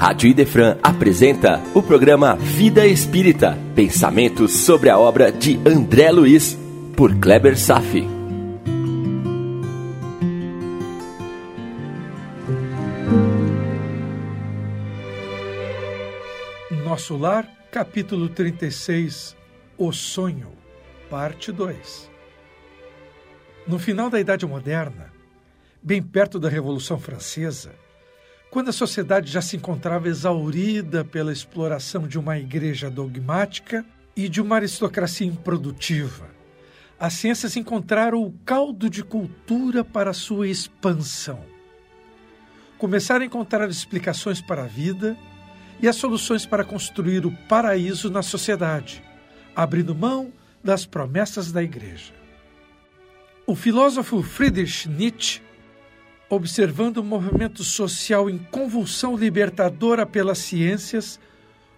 Rádio Idefran apresenta o programa Vida Espírita, pensamentos sobre a obra de André Luiz, por Kleber Safi. Nosso Lar, capítulo 36, O Sonho, parte 2. No final da Idade Moderna, bem perto da Revolução Francesa, quando a sociedade já se encontrava exaurida pela exploração de uma igreja dogmática e de uma aristocracia improdutiva, as ciências encontraram o caldo de cultura para sua expansão. Começaram a encontrar explicações para a vida e as soluções para construir o paraíso na sociedade, abrindo mão das promessas da igreja. O filósofo Friedrich Nietzsche observando o movimento social em convulsão libertadora pelas ciências,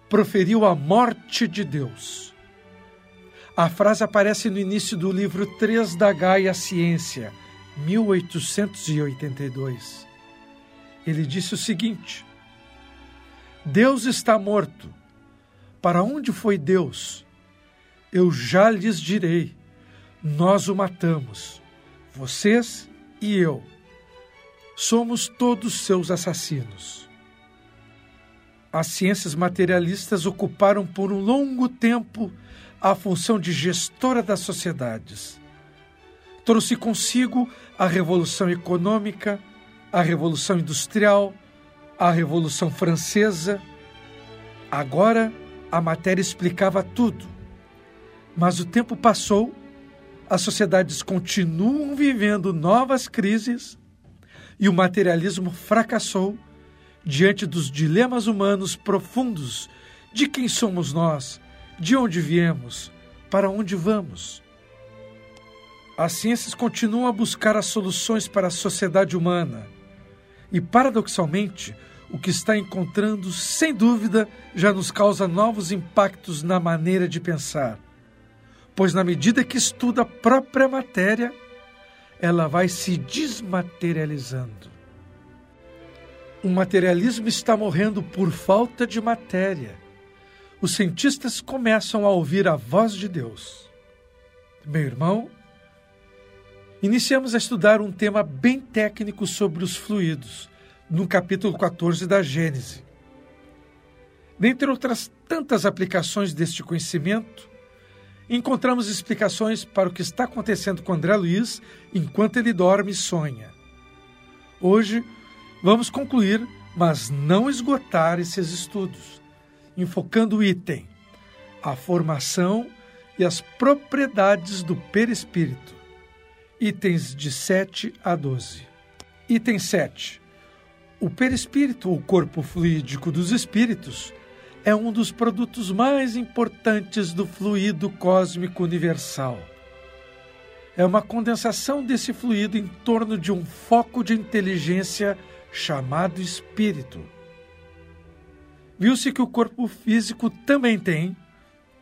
proferiu a morte de Deus. A frase aparece no início do livro 3 da Gaia Ciência, 1882. Ele disse o seguinte: Deus está morto. Para onde foi Deus? Eu já lhes direi. Nós o matamos, vocês e eu somos todos seus assassinos. As ciências materialistas ocuparam por um longo tempo a função de gestora das sociedades. Trouxe consigo a Revolução Econômica, a Revolução Industrial, a Revolução Francesa. Agora a matéria explicava tudo. Mas o tempo passou, as sociedades continuam vivendo novas crises e o materialismo fracassou diante dos dilemas humanos profundos de quem somos nós, de onde viemos, para onde vamos. As ciências continuam a buscar as soluções para a sociedade humana e, paradoxalmente, o que está encontrando, sem dúvida, já nos causa novos impactos na maneira de pensar, pois, na medida que estuda a própria matéria, ela vai se desmaterializando. O materialismo está morrendo por falta de matéria. Os cientistas começam a ouvir a voz de Deus. Meu irmão, iniciamos a estudar um tema bem técnico sobre os fluidos, no capítulo 14 da Gênese. Dentre outras tantas aplicações deste conhecimento, encontramos explicações para o que está acontecendo com André Luiz enquanto ele dorme e sonha. Hoje vamos concluir, mas não esgotar esses estudos, enfocando o item a formação e as propriedades do perispírito. Itens de 7 a 12. Item 7. O perispírito, ou corpo fluídico dos espíritos, é um dos produtos mais importantes do fluido cósmico universal. É uma condensação desse fluido em torno de um foco de inteligência chamado espírito. Viu-se que o corpo físico também tem,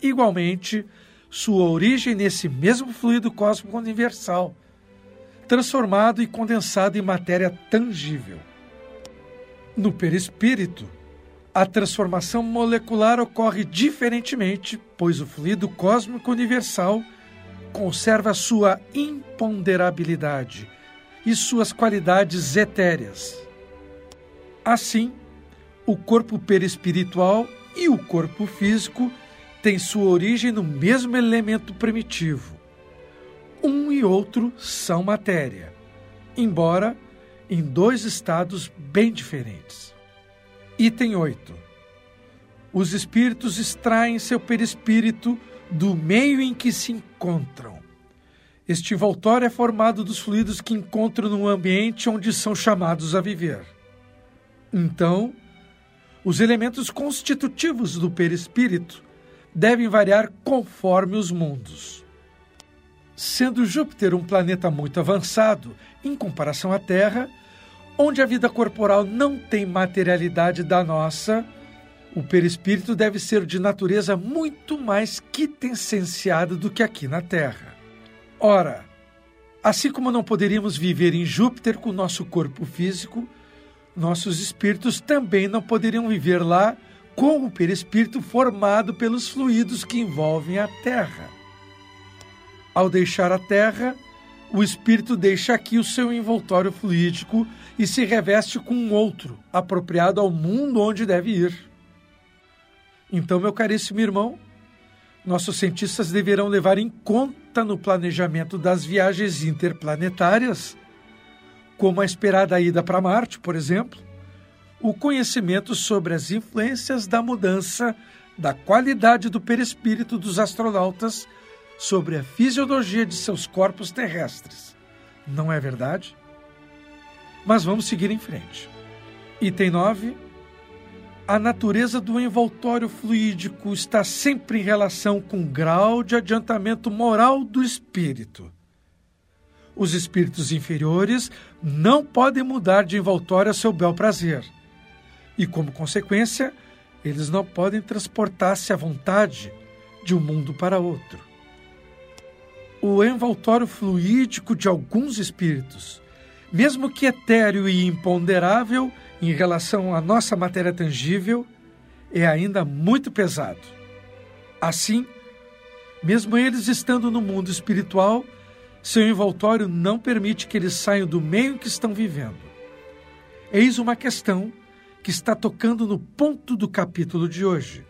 igualmente, sua origem nesse mesmo fluido cósmico universal, transformado e condensado em matéria tangível. No perispírito, a transformação molecular ocorre diferentemente, pois o fluido cósmico universal conserva sua imponderabilidade e suas qualidades etéreas. Assim, o corpo perispiritual e o corpo físico têm sua origem no mesmo elemento primitivo. Um e outro são matéria, embora em dois estados bem diferentes. Item 8. Os espíritos extraem seu perispírito do meio em que se encontram. Este envoltório é formado dos fluidos que encontram no ambiente onde são chamados a viver. Então, os elementos constitutivos do perispírito devem variar conforme os mundos. Sendo Júpiter um planeta muito avançado em comparação à Terra, Onde a vida corporal não tem materialidade da nossa, o perispírito deve ser de natureza muito mais quintessenciada do que aqui na Terra. Ora, assim como não poderíamos viver em Júpiter com nosso corpo físico, nossos espíritos também não poderiam viver lá com o perispírito formado pelos fluidos que envolvem a Terra. Ao deixar a Terra, o espírito deixa aqui o seu envoltório fluídico e se reveste com um outro, apropriado ao mundo onde deve ir. Então, meu caríssimo irmão, nossos cientistas deverão levar em conta no planejamento das viagens interplanetárias, como a esperada ida para Marte, por exemplo, o conhecimento sobre as influências da mudança da qualidade do perispírito dos astronautas sobre a fisiologia de seus corpos terrestres. Não é verdade? Mas vamos seguir em frente. Item 9 a natureza do envoltório fluídico está sempre em relação com o grau de adiantamento moral do espírito. Os espíritos inferiores não podem mudar de envoltório a seu bel prazer. E, como consequência, eles não podem transportar-se à vontade de um mundo para outro. O envoltório fluídico de alguns espíritos, mesmo que etéreo e imponderável, em relação à nossa matéria tangível é ainda muito pesado. Assim, mesmo eles estando no mundo espiritual, seu envoltório não permite que eles saiam do meio em que estão vivendo. Eis uma questão que está tocando no ponto do capítulo de hoje.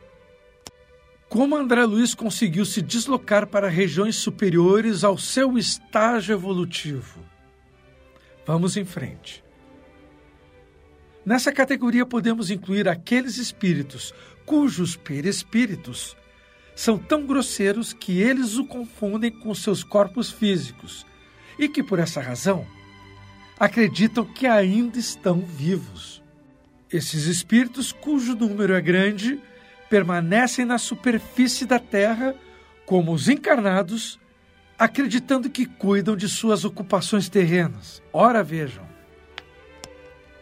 Como André Luiz conseguiu se deslocar para regiões superiores ao seu estágio evolutivo? Vamos em frente. Nessa categoria podemos incluir aqueles espíritos cujos perispíritos são tão grosseiros que eles o confundem com seus corpos físicos e que, por essa razão, acreditam que ainda estão vivos. Esses espíritos, cujo número é grande, permanecem na superfície da Terra como os encarnados, acreditando que cuidam de suas ocupações terrenas. Ora, vejam.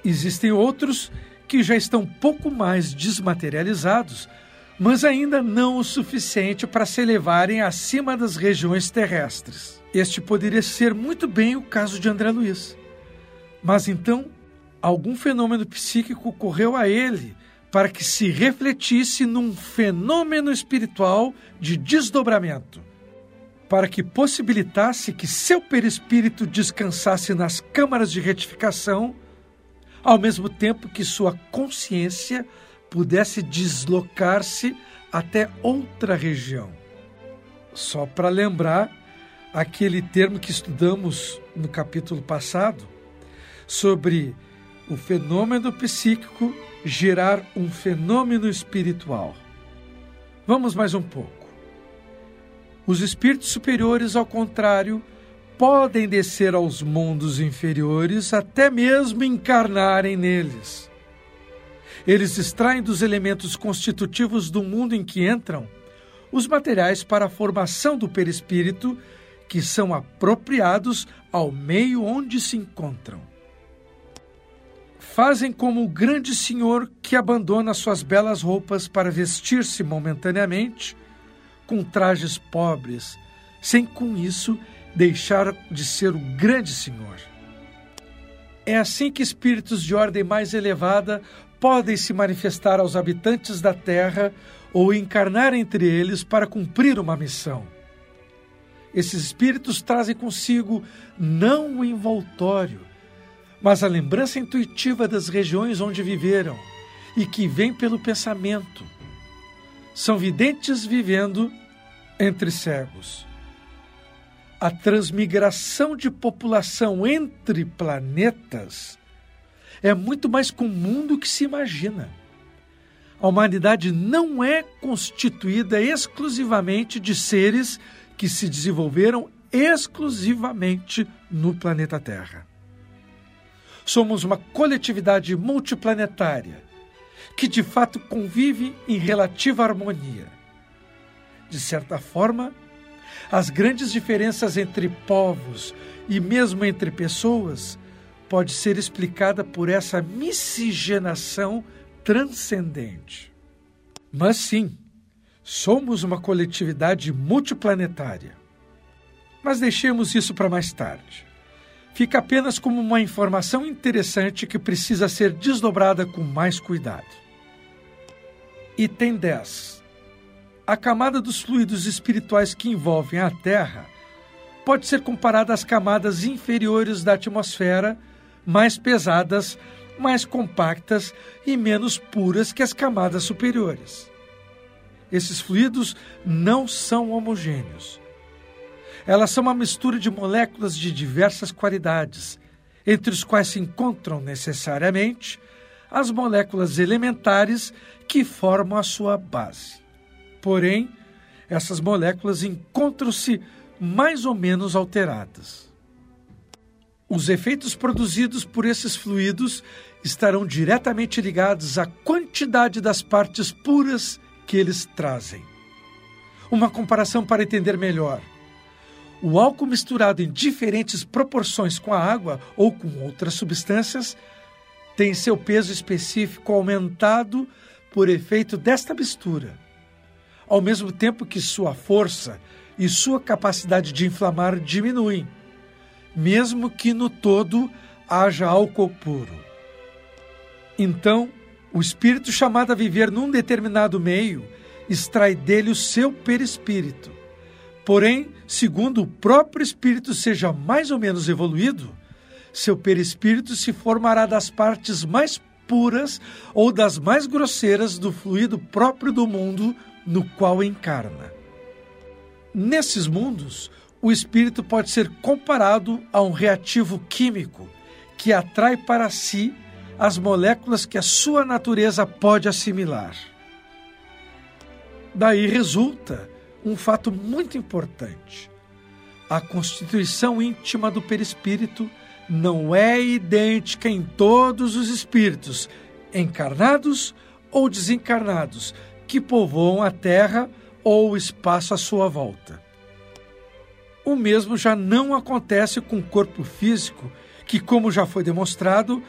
Existem outros que já estão pouco mais desmaterializados, mas ainda não o suficiente para se elevarem acima das regiões terrestres. Este poderia ser muito bem o caso de André Luiz. Mas então, algum fenômeno psíquico ocorreu a ele para que se refletisse num fenômeno espiritual de desdobramento, para que possibilitasse que seu perispírito descansasse nas câmaras de retificação ao mesmo tempo que sua consciência pudesse deslocar-se até outra região. Só para lembrar aquele termo que estudamos no capítulo passado sobre o fenômeno psíquico gerar um fenômeno espiritual. Vamos mais um pouco. Os espíritos superiores, ao contrário, podem descer aos mundos inferiores, até mesmo encarnarem neles. Eles extraem dos elementos constitutivos do mundo em que entram os materiais para a formação do perispírito que são apropriados ao meio onde se encontram. Fazem como o grande senhor que abandona suas belas roupas para vestir-se momentaneamente com trajes pobres, sem com isso deixar de ser o grande Senhor. É assim que espíritos de ordem mais elevada podem se manifestar aos habitantes da terra ou encarnar entre eles para cumprir uma missão. Esses espíritos trazem consigo não o envoltório, mas a lembrança intuitiva das regiões onde viveram e que vem pelo pensamento. São videntes vivendo entre cegos a transmigração de população entre planetas é muito mais comum do que se imagina. A humanidade não é constituída exclusivamente de seres que se desenvolveram exclusivamente no planeta Terra. Somos uma coletividade multiplanetária que de fato convive em relativa harmonia. De certa forma, as grandes diferenças entre povos e mesmo entre pessoas pode ser explicada por essa miscigenação transcendente. Mas sim, somos uma coletividade multiplanetária. Mas deixemos isso para mais tarde. Fica apenas como uma informação interessante que precisa ser desdobrada com mais cuidado. Item 10. A camada dos fluidos espirituais que envolvem a Terra pode ser comparada às camadas inferiores da atmosfera, mais pesadas, mais compactas e menos puras que as camadas superiores. Esses fluidos não são homogêneos. Elas são uma mistura de moléculas de diversas qualidades, entre os quais se encontram necessariamente as moléculas elementares que formam a sua base. Porém, essas moléculas encontram-se mais ou menos alteradas. Os efeitos produzidos por esses fluidos estarão diretamente ligados à quantidade das partes puras que eles trazem. Uma comparação para entender melhor. O álcool misturado em diferentes proporções com a água ou com outras substâncias tem seu peso específico aumentado por efeito desta mistura, ao mesmo tempo que sua força e sua capacidade de inflamar diminuem mesmo que no todo haja álcool puro. Então, o espírito chamado a viver num determinado meio extrai dele o seu perispírito. Porém, segundo o próprio espírito seja mais ou menos evoluído, seu perispírito se formará das partes mais puras ou das mais grosseiras do fluido próprio do mundo no qual encarna. Nesses mundos, o espírito pode ser comparado a um reativo químico que atrai para si as moléculas que a sua natureza pode assimilar. Daí resulta um fato muito importante. A constituição íntima do perispírito não é idêntica em todos os espíritos, encarnados ou desencarnados, que povoam a Terra ou o espaço à sua volta. O mesmo já não acontece com o corpo físico, que, como já foi demonstrado,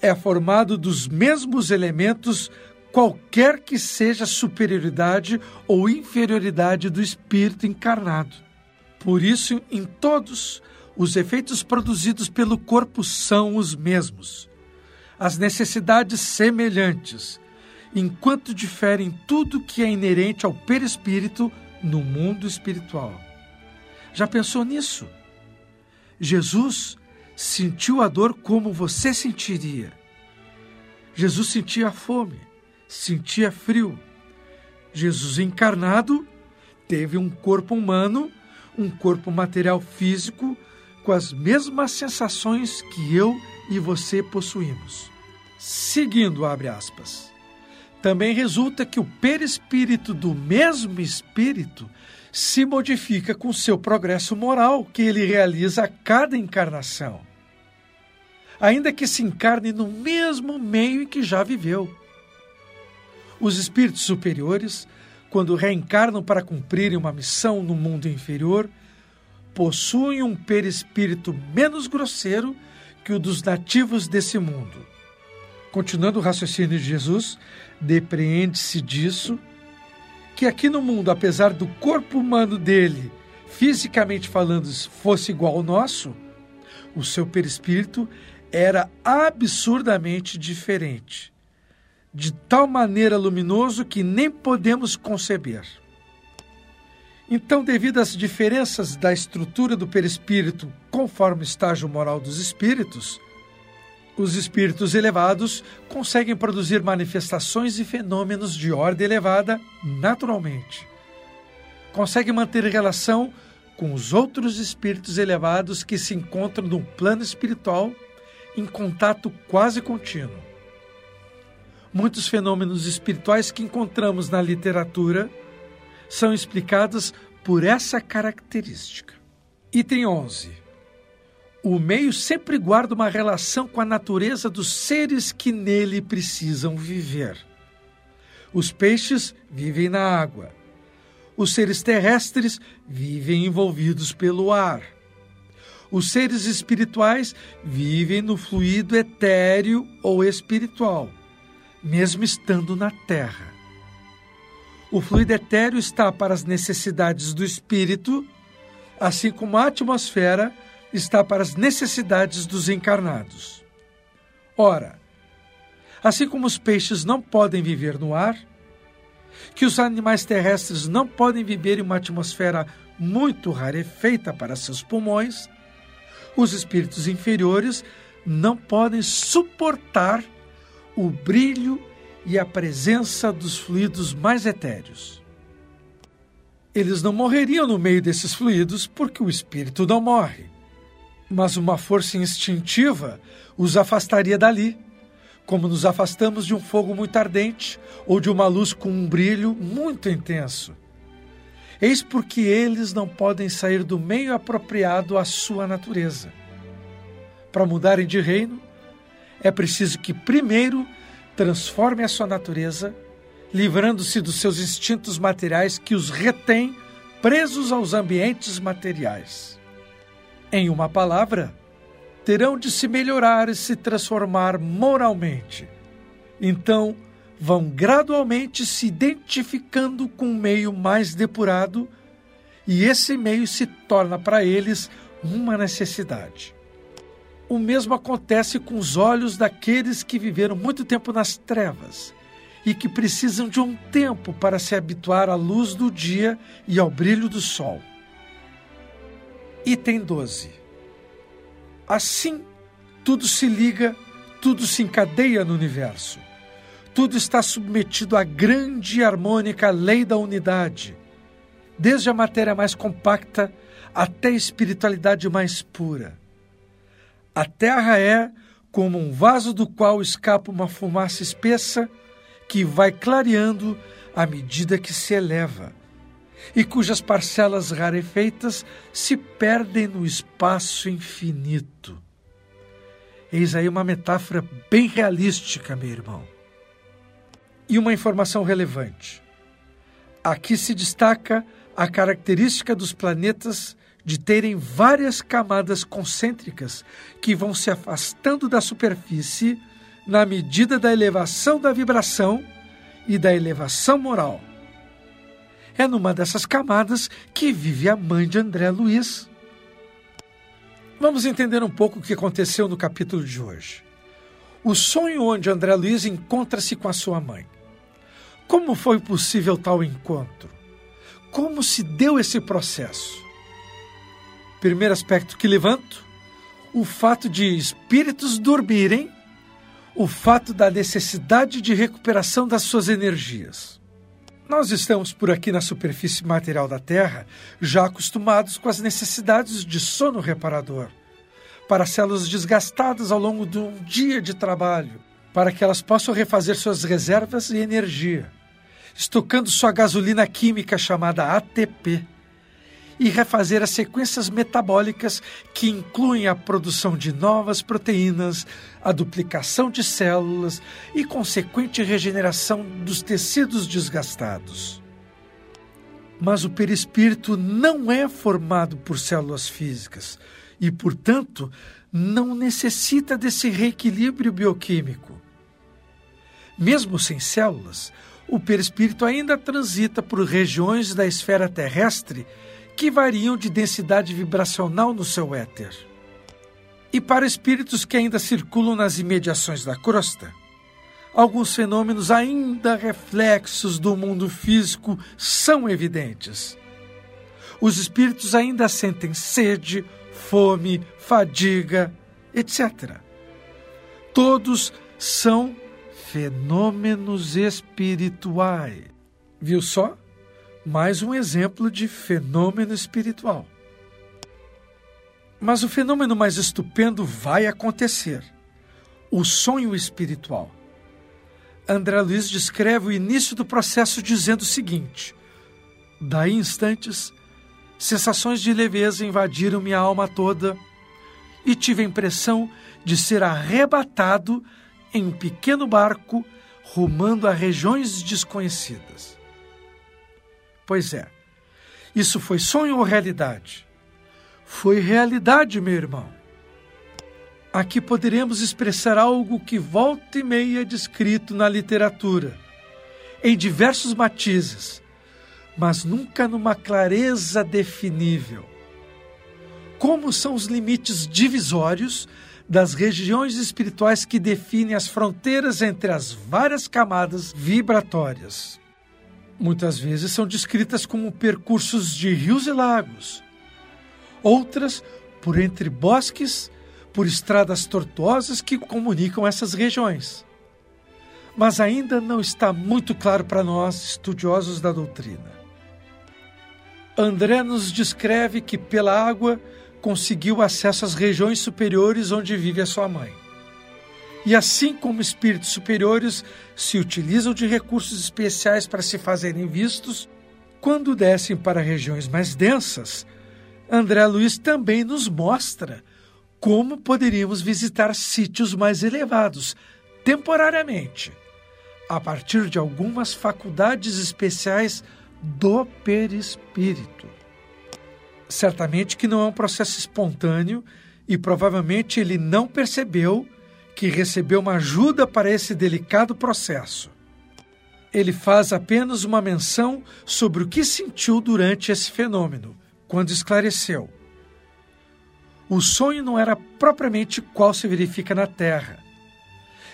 é formado dos mesmos elementos, qualquer que seja a superioridade ou inferioridade do espírito encarnado. Por isso, em todos, os efeitos produzidos pelo corpo são os mesmos. As necessidades semelhantes, enquanto diferem tudo que é inerente ao perispírito no mundo espiritual. Já pensou nisso? Jesus sentiu a dor como você sentiria. Jesus sentia fome, sentia frio. Jesus encarnado teve um corpo humano, um corpo material físico, com as mesmas sensações que eu e você possuímos. Seguindo, abre aspas. Também resulta que o perispírito do mesmo espírito se modifica com seu progresso moral que ele realiza a cada encarnação. Ainda que se encarne no mesmo meio em que já viveu. Os espíritos superiores, quando reencarnam para cumprirem uma missão no mundo inferior, possuem um perispírito menos grosseiro que o dos nativos desse mundo. Continuando o raciocínio de Jesus, depreende-se disso que aqui no mundo, apesar do corpo humano dele, fisicamente falando, fosse igual ao nosso, o seu perispírito era absurdamente diferente, de tal maneira luminoso que nem podemos conceber. Então, devido às diferenças da estrutura do perispírito conforme o estágio moral dos espíritos, os espíritos elevados conseguem produzir manifestações e fenômenos de ordem elevada naturalmente. Conseguem manter relação com os outros espíritos elevados que se encontram no plano espiritual em contato quase contínuo. Muitos fenômenos espirituais que encontramos na literatura são explicados por essa característica. Item 11 o meio sempre guarda uma relação com a natureza dos seres que nele precisam viver. Os peixes vivem na água. Os seres terrestres vivem envolvidos pelo ar. Os seres espirituais vivem no fluido etéreo ou espiritual, mesmo estando na terra. O fluido etéreo está para as necessidades do espírito, assim como a atmosfera está para as necessidades dos encarnados. Ora, assim como os peixes não podem viver no ar, que os animais terrestres não podem viver em uma atmosfera muito rarefeita para seus pulmões, os espíritos inferiores não podem suportar o brilho e a presença dos fluidos mais etéreos. Eles não morreriam no meio desses fluidos porque o espírito não morre. Mas uma força instintiva os afastaria dali, como nos afastamos de um fogo muito ardente ou de uma luz com um brilho muito intenso. Eis porque eles não podem sair do meio apropriado à sua natureza. Para mudarem de reino, é preciso que primeiro transforme a sua natureza, livrando-se dos seus instintos materiais que os retêm presos aos ambientes materiais. Em uma palavra, terão de se melhorar e se transformar moralmente. Então, vão gradualmente se identificando com um meio mais depurado e esse meio se torna para eles uma necessidade. O mesmo acontece com os olhos daqueles que viveram muito tempo nas trevas e que precisam de um tempo para se habituar à luz do dia e ao brilho do sol. Item 12. Assim, tudo se liga, tudo se encadeia no universo. Tudo está submetido à grande e harmônica lei da unidade, desde a matéria mais compacta até a espiritualidade mais pura. A terra é como um vaso do qual escapa uma fumaça espessa que vai clareando à medida que se eleva e cujas parcelas rarefeitas se perdem no espaço infinito. Eis aí uma metáfora bem realística, meu irmão. E uma informação relevante. Aqui se destaca a característica dos planetas de terem várias camadas concêntricas que vão se afastando da superfície na medida da elevação da vibração e da elevação moral. É numa dessas camadas que vive a mãe de André Luiz. Vamos entender um pouco o que aconteceu no capítulo de hoje. O sonho onde André Luiz encontra-se com a sua mãe. Como foi possível tal encontro? Como se deu esse processo? Primeiro aspecto que levanto: o fato de espíritos dormirem, o fato da necessidade de recuperação das suas energias. Nós estamos por aqui na superfície material da Terra já acostumados com as necessidades de sono reparador, para células desgastadas ao longo de um dia de trabalho, para que elas possam refazer suas reservas e energia, estocando sua gasolina química chamada ATP e refazer as sequências metabólicas que incluem a produção de novas proteínas, a duplicação de células e consequente regeneração dos tecidos desgastados. Mas o perispírito não é formado por células físicas e, portanto, não necessita desse reequilíbrio bioquímico. Mesmo sem células, o perispírito ainda transita por regiões da esfera terrestre que variam de densidade vibracional no seu éter. E para espíritos que ainda circulam nas imediações da crosta, alguns fenômenos ainda reflexos do mundo físico são evidentes. Os espíritos ainda sentem sede, fome, fadiga, etc. Todos são fenômenos espirituais. Viu só? Mais um exemplo de fenômeno espiritual. Mas o fenômeno mais estupendo vai acontecer: o sonho espiritual. André Luiz descreve o início do processo dizendo o seguinte: Daí instantes, sensações de leveza invadiram minha alma toda e tive a impressão de ser arrebatado em um pequeno barco rumando a regiões desconhecidas. Pois é. Isso foi sonho ou realidade? Foi realidade, meu irmão. Aqui poderemos expressar algo que volta e meia é descrito na literatura, em diversos matizes, mas nunca numa clareza definível. como são os limites divisórios das regiões espirituais que definem as fronteiras entre as várias camadas vibratórias. Muitas vezes são descritas como percursos de rios e lagos, outras por entre bosques, por estradas tortuosas que comunicam essas regiões. Mas ainda não está muito claro para nós, estudiosos da doutrina. André nos descreve que pela água conseguiu acesso às regiões superiores onde vive a sua mãe. E assim como espíritos superiores se utilizam de recursos especiais para se fazerem vistos, quando descem para regiões mais densas, André Luiz também nos mostra como poderíamos visitar sítios mais elevados, temporariamente, a partir de algumas faculdades especiais do perispírito. Certamente que não é um processo espontâneo e provavelmente ele não percebeu que recebeu uma ajuda para esse delicado processo. Ele faz apenas uma menção sobre o que sentiu durante esse fenômeno, quando esclareceu. O sonho não era propriamente qual se verifica na Terra.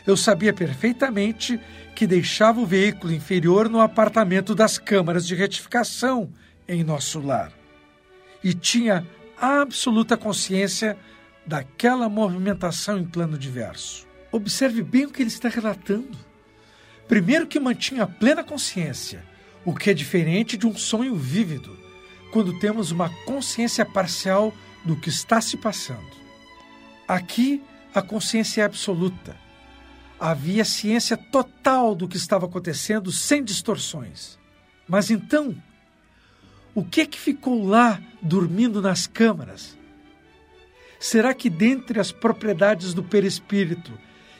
Eu sabia perfeitamente que deixava o veículo inferior no apartamento das câmaras de retificação em nosso lar e tinha absoluta consciência daquela movimentação em plano diverso. Observe bem o que ele está relatando. Primeiro, que mantinha plena consciência, o que é diferente de um sonho vívido, quando temos uma consciência parcial do que está se passando. Aqui, a consciência é absoluta. Havia ciência total do que estava acontecendo, sem distorções. Mas então, o que é que ficou lá dormindo nas câmaras? Será que dentre as propriedades do perispírito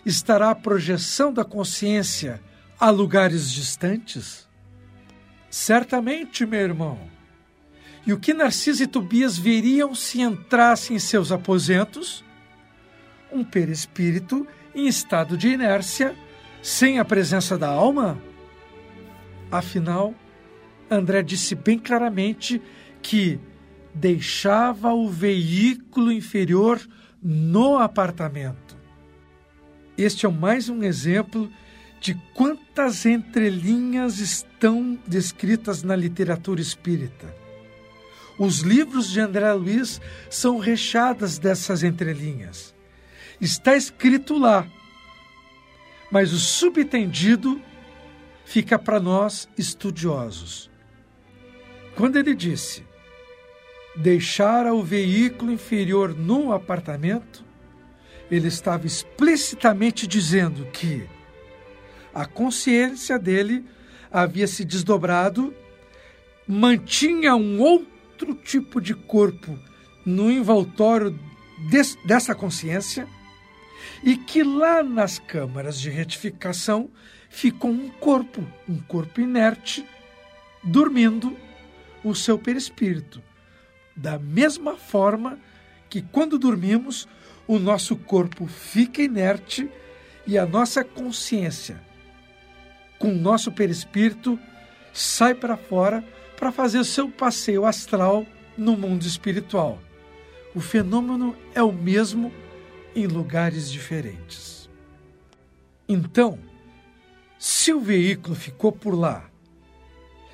estará a projeção da consciência a lugares distantes? Certamente, meu irmão. E o que Narciso e Tobias veriam se entrassem em seus aposentos? Um perispírito em estado de inércia, sem a presença da alma? Afinal, André disse bem claramente que deixava o veículo inferior no apartamento. Este é mais um exemplo de quantas entrelinhas estão descritas na literatura espírita. Os livros de André Luiz são recheados dessas entrelinhas. Está escrito lá, mas o subtendido fica para nós estudiosos. Quando ele disse deixara o veículo inferior no apartamento, ele estava explicitamente dizendo que a consciência dele havia se desdobrado, mantinha um outro tipo de corpo no envoltório des, dessa consciência e que lá nas câmaras de retificação ficou um corpo, um corpo inerte, dormindo o seu perispírito. Da mesma forma que quando dormimos, o nosso corpo fica inerte e a nossa consciência, com o nosso perispírito, sai para fora para fazer o seu passeio astral no mundo espiritual. O fenômeno é o mesmo em lugares diferentes. Então, se o veículo ficou por lá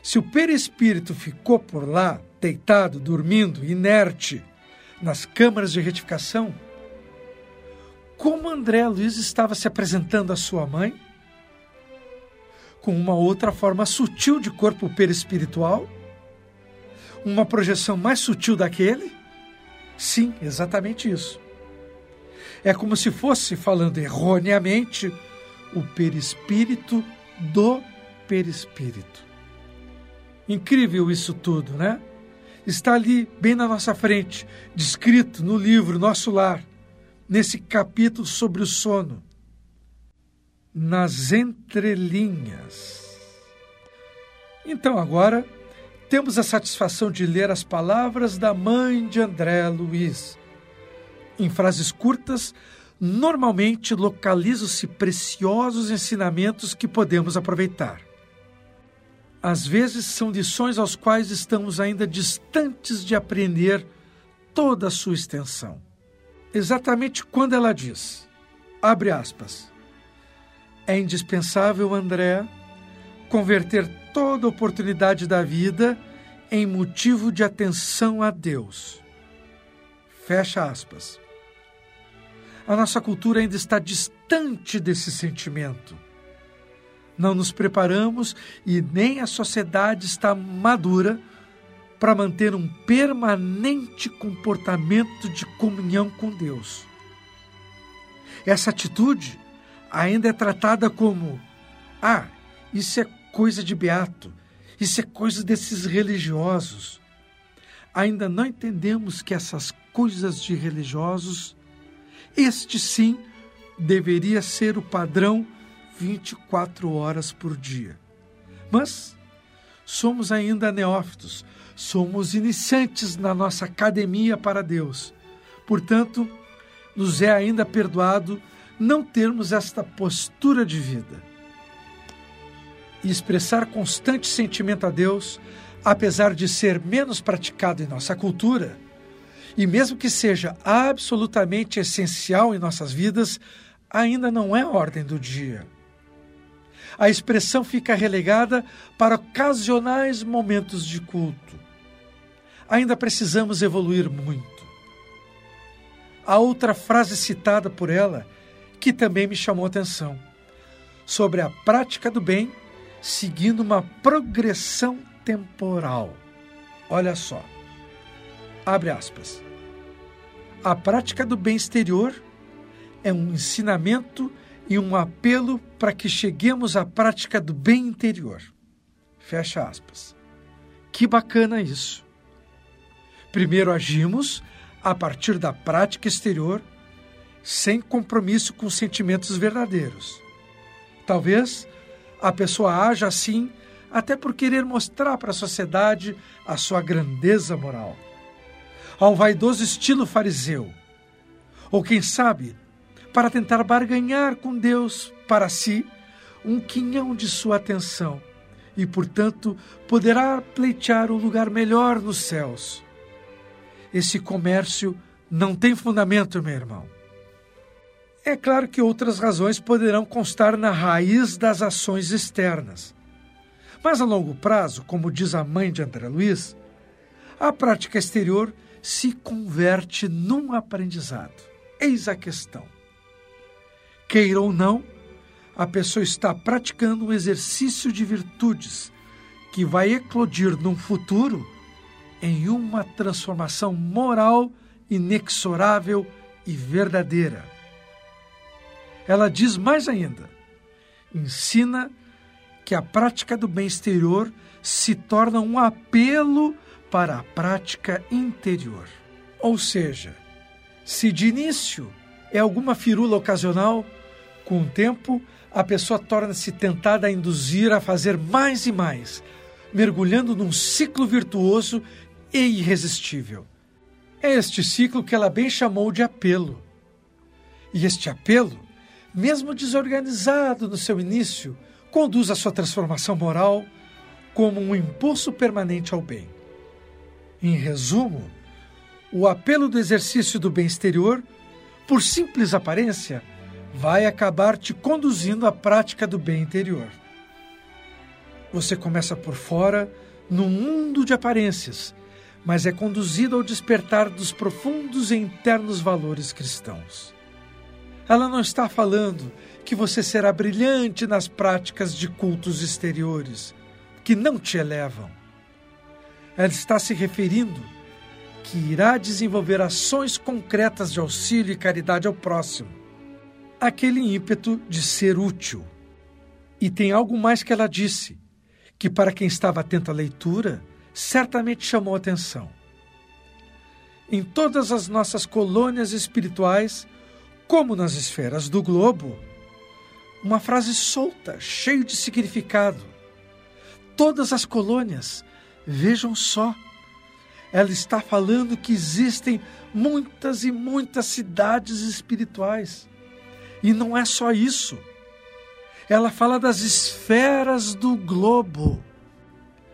se o perispírito ficou por lá, deitado, dormindo, inerte, nas câmaras de retificação, como André Luiz estava se apresentando à sua mãe? Com uma outra forma sutil de corpo perispiritual? Uma projeção mais sutil daquele? Sim, exatamente isso. É como se fosse, falando erroneamente, o perispírito do perispírito. Incrível isso tudo, né? Está ali, bem na nossa frente, descrito no livro Nosso Lar, nesse capítulo sobre o sono. Nas entrelinhas. Então, agora, temos a satisfação de ler as palavras da mãe de André Luiz. Em frases curtas, normalmente localizam-se preciosos ensinamentos que podemos aproveitar. Às vezes são lições aos quais estamos ainda distantes de aprender toda a sua extensão. Exatamente quando ela diz, abre aspas, é indispensável, André, converter toda oportunidade da vida em motivo de atenção a Deus. Fecha aspas. A nossa cultura ainda está distante desse sentimento. Não nos preparamos e nem a sociedade está madura para manter um permanente comportamento de comunhão com Deus. Essa atitude ainda é tratada como: ah, isso é coisa de beato, isso é coisa desses religiosos. Ainda não entendemos que essas coisas de religiosos, este sim deveria ser o padrão 24 horas por dia. Mas somos ainda neófitos, somos iniciantes na nossa academia para Deus. Portanto, nos é ainda perdoado não termos esta postura de vida. E expressar constante sentimento a Deus, apesar de ser menos praticado em nossa cultura, e mesmo que seja absolutamente essencial em nossas vidas, ainda não é ordem do dia. A expressão fica relegada para ocasionais momentos de culto. Ainda precisamos evoluir muito. A outra frase citada por ela, que também me chamou a atenção, sobre a prática do bem seguindo uma progressão temporal. Olha só. Abre aspas. A prática do bem exterior é um ensinamento e um apelo para que cheguemos à prática do bem interior. Fecha aspas. Que bacana isso. Primeiro agimos a partir da prática exterior, sem compromisso com sentimentos verdadeiros. Talvez a pessoa haja assim até por querer mostrar para a sociedade a sua grandeza moral. Ao vaidoso estilo fariseu. Ou quem sabe, para tentar barganhar com Deus para si um quinhão de sua atenção e, portanto, poderá pleitear um lugar melhor nos céus. Esse comércio não tem fundamento, meu irmão. É claro que outras razões poderão constar na raiz das ações externas. Mas a longo prazo, como diz a mãe de André Luiz, a prática exterior se converte num aprendizado. Eis a questão. Queira ou não, a pessoa está praticando um exercício de virtudes que vai eclodir num futuro em uma transformação moral inexorável e verdadeira. Ela diz mais ainda: ensina que a prática do bem exterior se torna um apelo para a prática interior. Ou seja, se de início é alguma firula ocasional, com o tempo a pessoa torna-se tentada a induzir a fazer mais e mais, mergulhando num ciclo virtuoso e irresistível. É este ciclo que ela bem chamou de apelo. E este apelo mesmo desorganizado no seu início, conduz à sua transformação moral como um impulso permanente ao bem. Em resumo, o apelo do exercício do bem exterior, por simples aparência, vai acabar te conduzindo à prática do bem interior. Você começa por fora, num mundo de aparências, mas é conduzido ao despertar dos profundos e internos valores cristãos. Ela não está falando que você será brilhante nas práticas de cultos exteriores, que não te elevam. Ela está se referindo que irá desenvolver ações concretas de auxílio e caridade ao próximo. Aquele ímpeto de ser útil. E tem algo mais que ela disse, que para quem estava atento à leitura, certamente chamou atenção. Em todas as nossas colônias espirituais, como nas esferas do globo, uma frase solta, cheia de significado. Todas as colônias, vejam só, ela está falando que existem muitas e muitas cidades espirituais. E não é só isso. Ela fala das esferas do globo.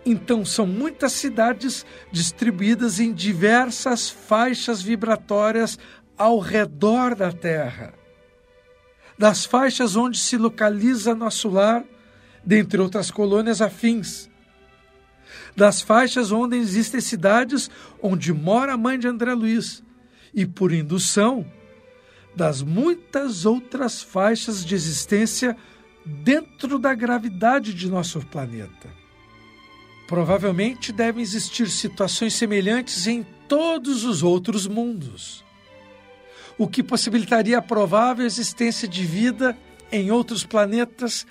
Então, são muitas cidades distribuídas em diversas faixas vibratórias ao redor da Terra. Das faixas onde se localiza nosso lar, dentre outras colônias afins. Das faixas onde existem cidades onde mora a mãe de André Luiz. E, por indução, das muitas outras faixas de existência dentro da gravidade de nosso planeta. Provavelmente devem existir situações semelhantes em todos os outros mundos, o que possibilitaria a provável existência de vida em outros planetas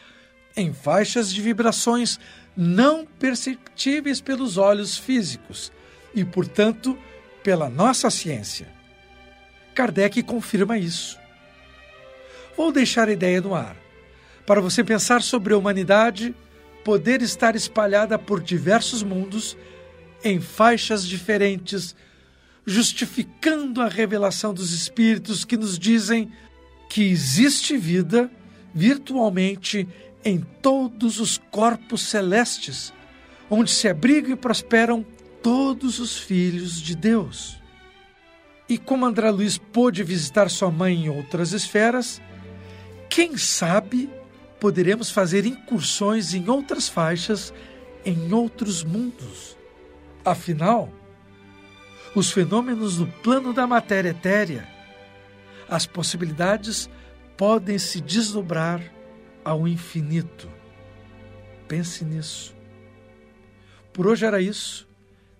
em faixas de vibrações não perceptíveis pelos olhos físicos e, portanto, pela nossa ciência. Kardec confirma isso. Vou deixar a ideia no ar, para você pensar sobre a humanidade poder estar espalhada por diversos mundos em faixas diferentes, justificando a revelação dos espíritos que nos dizem que existe vida virtualmente em todos os corpos celestes, onde se abrigam e prosperam todos os filhos de Deus. E como André Luiz pôde visitar sua mãe em outras esferas, quem sabe poderemos fazer incursões em outras faixas, em outros mundos. Afinal, os fenômenos no plano da matéria etérea, as possibilidades podem se desdobrar ao infinito. Pense nisso. Por hoje era isso.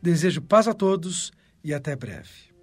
Desejo paz a todos e até breve.